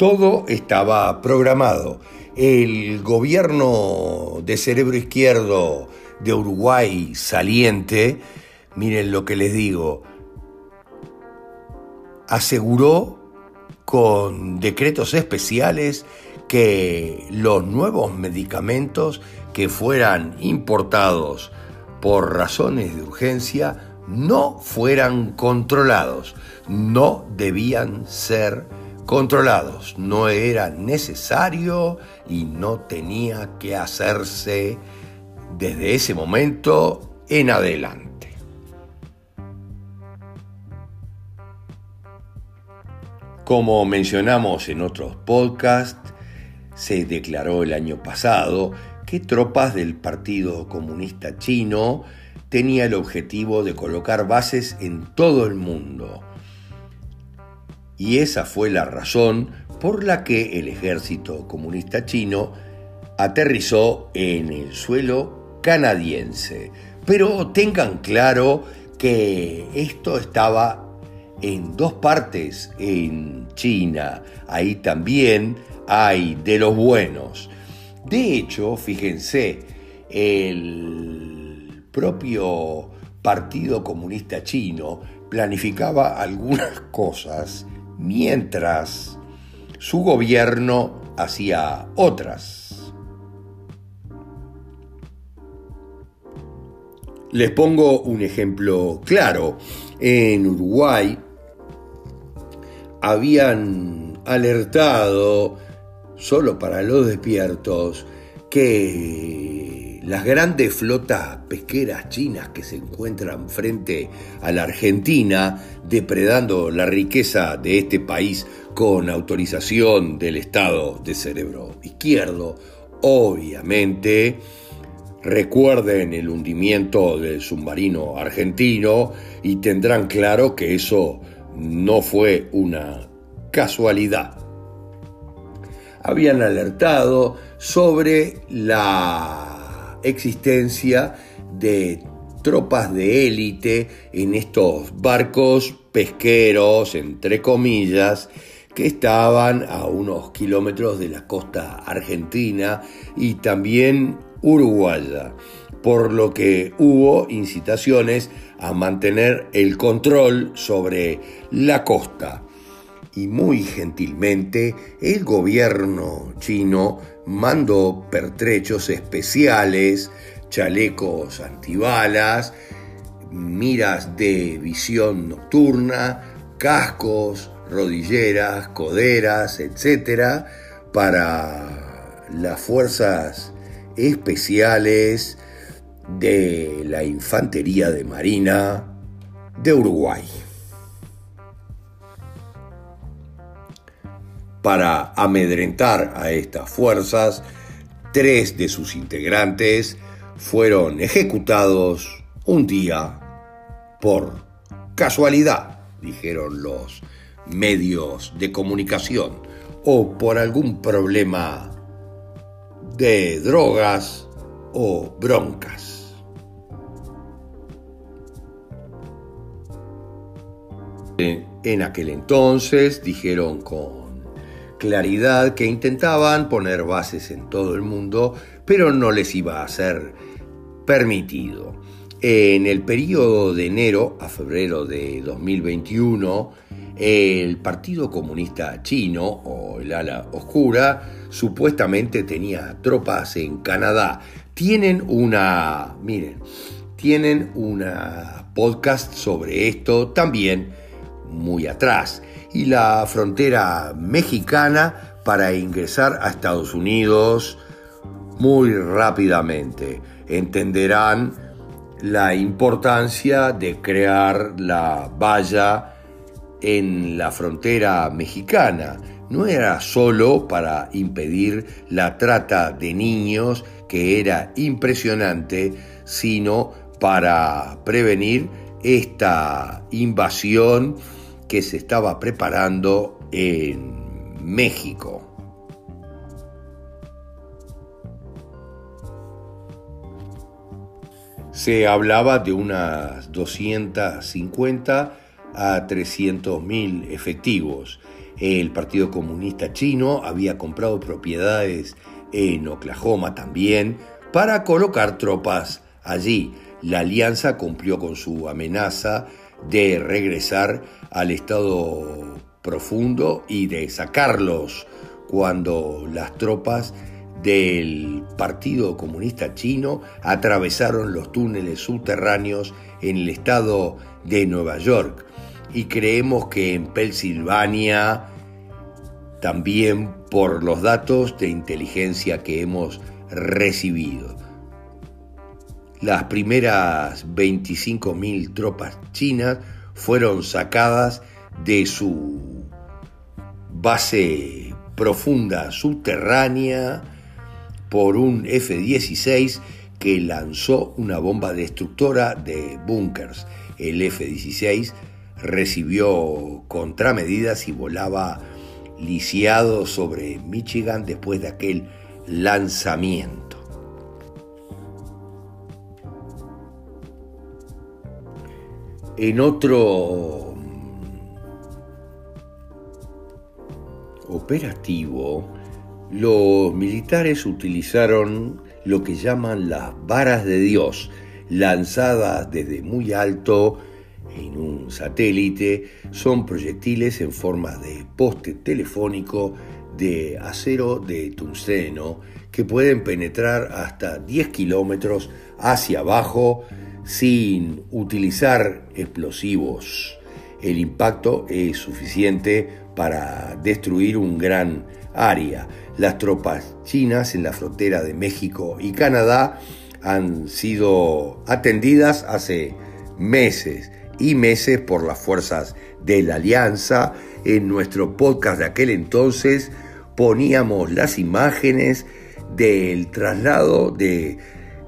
Todo estaba programado. El gobierno de cerebro izquierdo de Uruguay saliente, miren lo que les digo, aseguró con decretos especiales que los nuevos medicamentos que fueran importados por razones de urgencia no fueran controlados, no debían ser controlados. No era necesario y no tenía que hacerse desde ese momento en adelante. Como mencionamos en otros podcasts, se declaró el año pasado que tropas del Partido Comunista Chino tenía el objetivo de colocar bases en todo el mundo y esa fue la razón por la que el ejército comunista chino aterrizó en el suelo canadiense. Pero tengan claro que esto estaba en dos partes en China. Ahí también hay de los buenos. De hecho, fíjense, el propio Partido Comunista Chino planificaba algunas cosas mientras su gobierno hacía otras. Les pongo un ejemplo claro. En Uruguay habían alertado, solo para los despiertos, que las grandes flotas pesqueras chinas que se encuentran frente a la Argentina, depredando la riqueza de este país con autorización del Estado de cerebro izquierdo, obviamente, recuerden el hundimiento del submarino argentino y tendrán claro que eso no fue una casualidad. Habían alertado sobre la existencia de tropas de élite en estos barcos pesqueros, entre comillas, que estaban a unos kilómetros de la costa argentina y también uruguaya, por lo que hubo incitaciones a mantener el control sobre la costa. Y muy gentilmente el gobierno chino mandó pertrechos especiales, chalecos antibalas, miras de visión nocturna, cascos, rodilleras, coderas, etc., para las fuerzas especiales de la Infantería de Marina de Uruguay. Para amedrentar a estas fuerzas, tres de sus integrantes fueron ejecutados un día por casualidad, dijeron los medios de comunicación, o por algún problema de drogas o broncas. En aquel entonces dijeron con claridad que intentaban poner bases en todo el mundo, pero no les iba a ser permitido. En el periodo de enero a febrero de 2021, el Partido Comunista Chino, o el ala oscura, supuestamente tenía tropas en Canadá. Tienen una, miren, tienen una podcast sobre esto también muy atrás y la frontera mexicana para ingresar a Estados Unidos muy rápidamente. Entenderán la importancia de crear la valla en la frontera mexicana. No era solo para impedir la trata de niños, que era impresionante, sino para prevenir esta invasión que se estaba preparando en México. Se hablaba de unas 250 a 300 mil efectivos. El Partido Comunista Chino había comprado propiedades en Oklahoma también para colocar tropas allí. La alianza cumplió con su amenaza de regresar al estado profundo y de sacarlos cuando las tropas del Partido Comunista Chino atravesaron los túneles subterráneos en el estado de Nueva York y creemos que en Pensilvania también por los datos de inteligencia que hemos recibido. Las primeras 25.000 tropas chinas fueron sacadas de su base profunda subterránea por un F-16 que lanzó una bomba destructora de búnkers. El F-16 recibió contramedidas y volaba lisiado sobre Michigan después de aquel lanzamiento. En otro operativo, los militares utilizaron lo que llaman las varas de Dios, lanzadas desde muy alto en un satélite, son proyectiles en forma de poste telefónico de acero de tungsteno que pueden penetrar hasta 10 kilómetros hacia abajo sin utilizar explosivos. El impacto es suficiente para destruir un gran área. Las tropas chinas en la frontera de México y Canadá han sido atendidas hace meses y meses por las fuerzas de la Alianza. En nuestro podcast de aquel entonces poníamos las imágenes del traslado de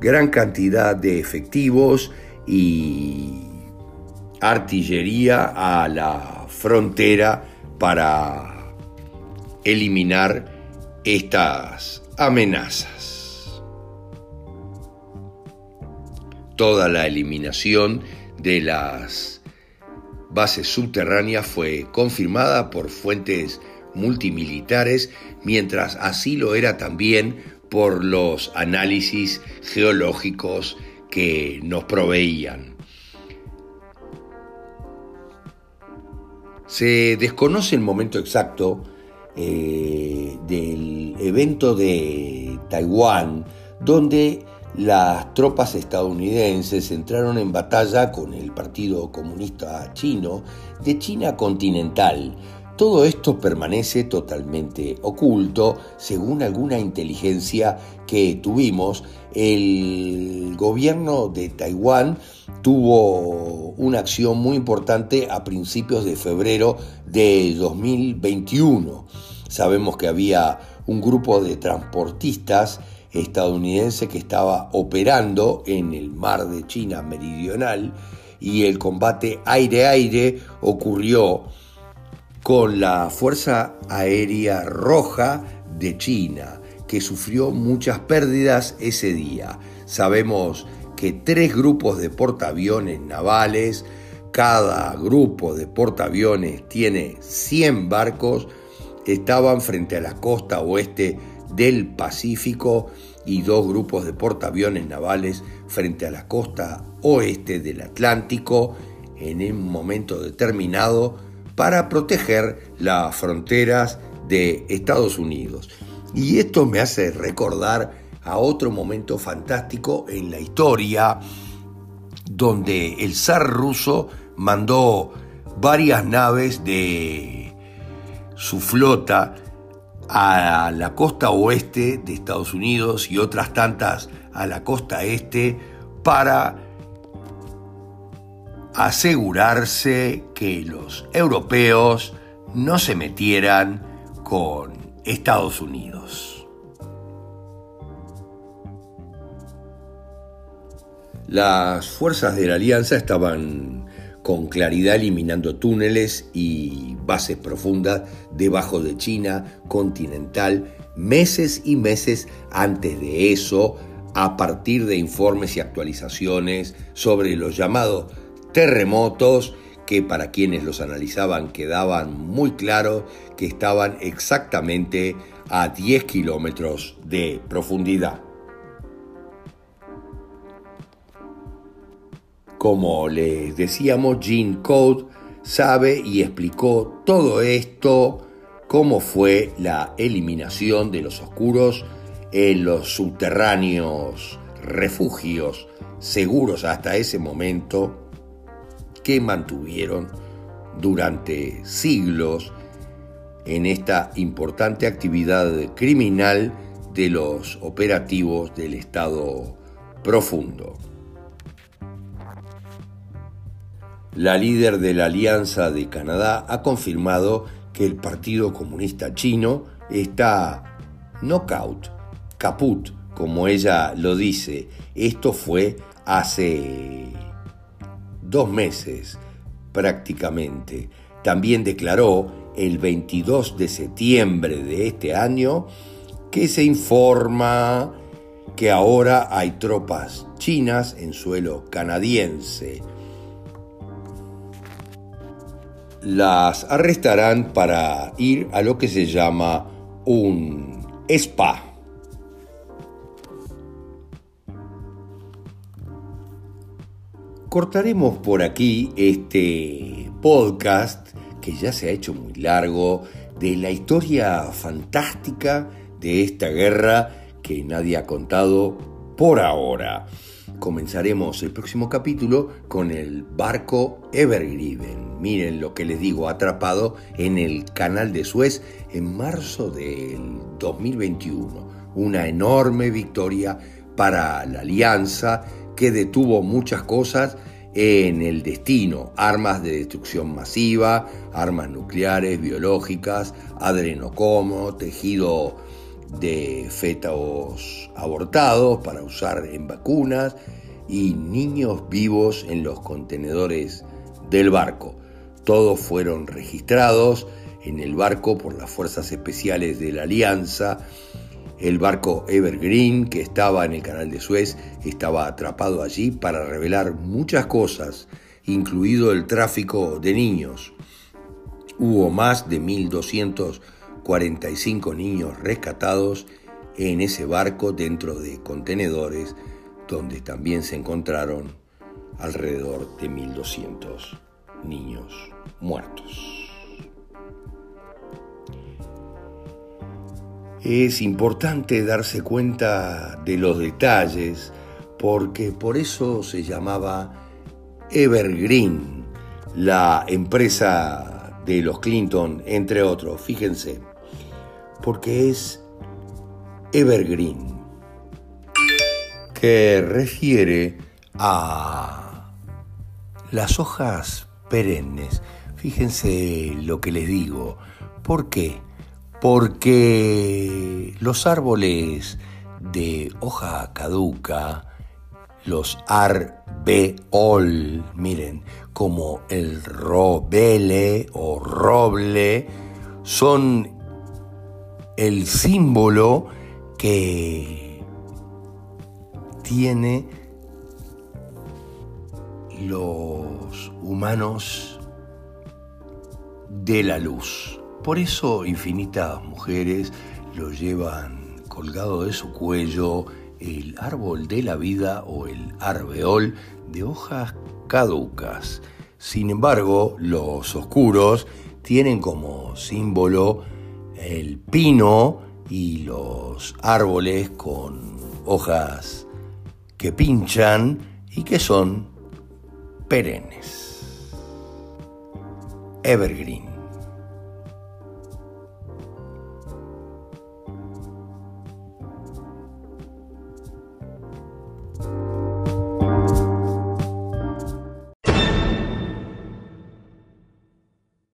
gran cantidad de efectivos y artillería a la frontera para eliminar estas amenazas. Toda la eliminación de las bases subterráneas fue confirmada por fuentes multimilitares, mientras así lo era también por los análisis geológicos que nos proveían. Se desconoce el momento exacto eh, del evento de Taiwán, donde las tropas estadounidenses entraron en batalla con el Partido Comunista Chino de China continental. Todo esto permanece totalmente oculto, según alguna inteligencia que tuvimos. El gobierno de Taiwán tuvo una acción muy importante a principios de febrero de 2021. Sabemos que había un grupo de transportistas estadounidense que estaba operando en el mar de China meridional y el combate aire-aire ocurrió con la Fuerza Aérea Roja de China, que sufrió muchas pérdidas ese día. Sabemos que tres grupos de portaaviones navales, cada grupo de portaaviones tiene 100 barcos, estaban frente a la costa oeste del Pacífico y dos grupos de portaaviones navales frente a la costa oeste del Atlántico en un momento determinado para proteger las fronteras de Estados Unidos. Y esto me hace recordar a otro momento fantástico en la historia donde el zar ruso mandó varias naves de su flota a la costa oeste de Estados Unidos y otras tantas a la costa este para asegurarse que los europeos no se metieran con Estados Unidos. Las fuerzas de la alianza estaban con claridad eliminando túneles y bases profundas debajo de China continental meses y meses antes de eso, a partir de informes y actualizaciones sobre los llamados terremotos que para quienes los analizaban quedaban muy claros que estaban exactamente a 10 kilómetros de profundidad. Como les decíamos, Gene Code sabe y explicó todo esto, cómo fue la eliminación de los oscuros en los subterráneos refugios seguros hasta ese momento mantuvieron durante siglos en esta importante actividad criminal de los operativos del Estado profundo. La líder de la Alianza de Canadá ha confirmado que el Partido Comunista Chino está knockout, caput, como ella lo dice. Esto fue hace dos meses prácticamente. También declaró el 22 de septiembre de este año que se informa que ahora hay tropas chinas en suelo canadiense las arrestarán para ir a lo que se llama un spa. Cortaremos por aquí este podcast que ya se ha hecho muy largo de la historia fantástica de esta guerra que nadie ha contado por ahora. Comenzaremos el próximo capítulo con el barco Evergreen. Miren lo que les digo, atrapado en el canal de Suez en marzo del 2021. Una enorme victoria para la alianza que detuvo muchas cosas en el destino, armas de destrucción masiva, armas nucleares, biológicas, adrenocomo, tejido de fetos abortados para usar en vacunas y niños vivos en los contenedores del barco. Todos fueron registrados en el barco por las fuerzas especiales de la Alianza. El barco Evergreen, que estaba en el canal de Suez, estaba atrapado allí para revelar muchas cosas, incluido el tráfico de niños. Hubo más de 1.200 45 niños rescatados en ese barco dentro de contenedores donde también se encontraron alrededor de 1.200 niños muertos. Es importante darse cuenta de los detalles porque por eso se llamaba Evergreen, la empresa de los Clinton, entre otros. Fíjense, porque es evergreen, que refiere a las hojas perennes. Fíjense lo que les digo. ¿Por qué? Porque los árboles de hoja caduca, los arbeol, miren, como el robele o roble, son el símbolo que tiene los humanos de la luz. Por eso infinitas mujeres lo llevan colgado de su cuello el árbol de la vida o el arbeol de hojas caducas. Sin embargo, los oscuros tienen como símbolo el pino y los árboles con hojas que pinchan y que son perennes. Evergreen.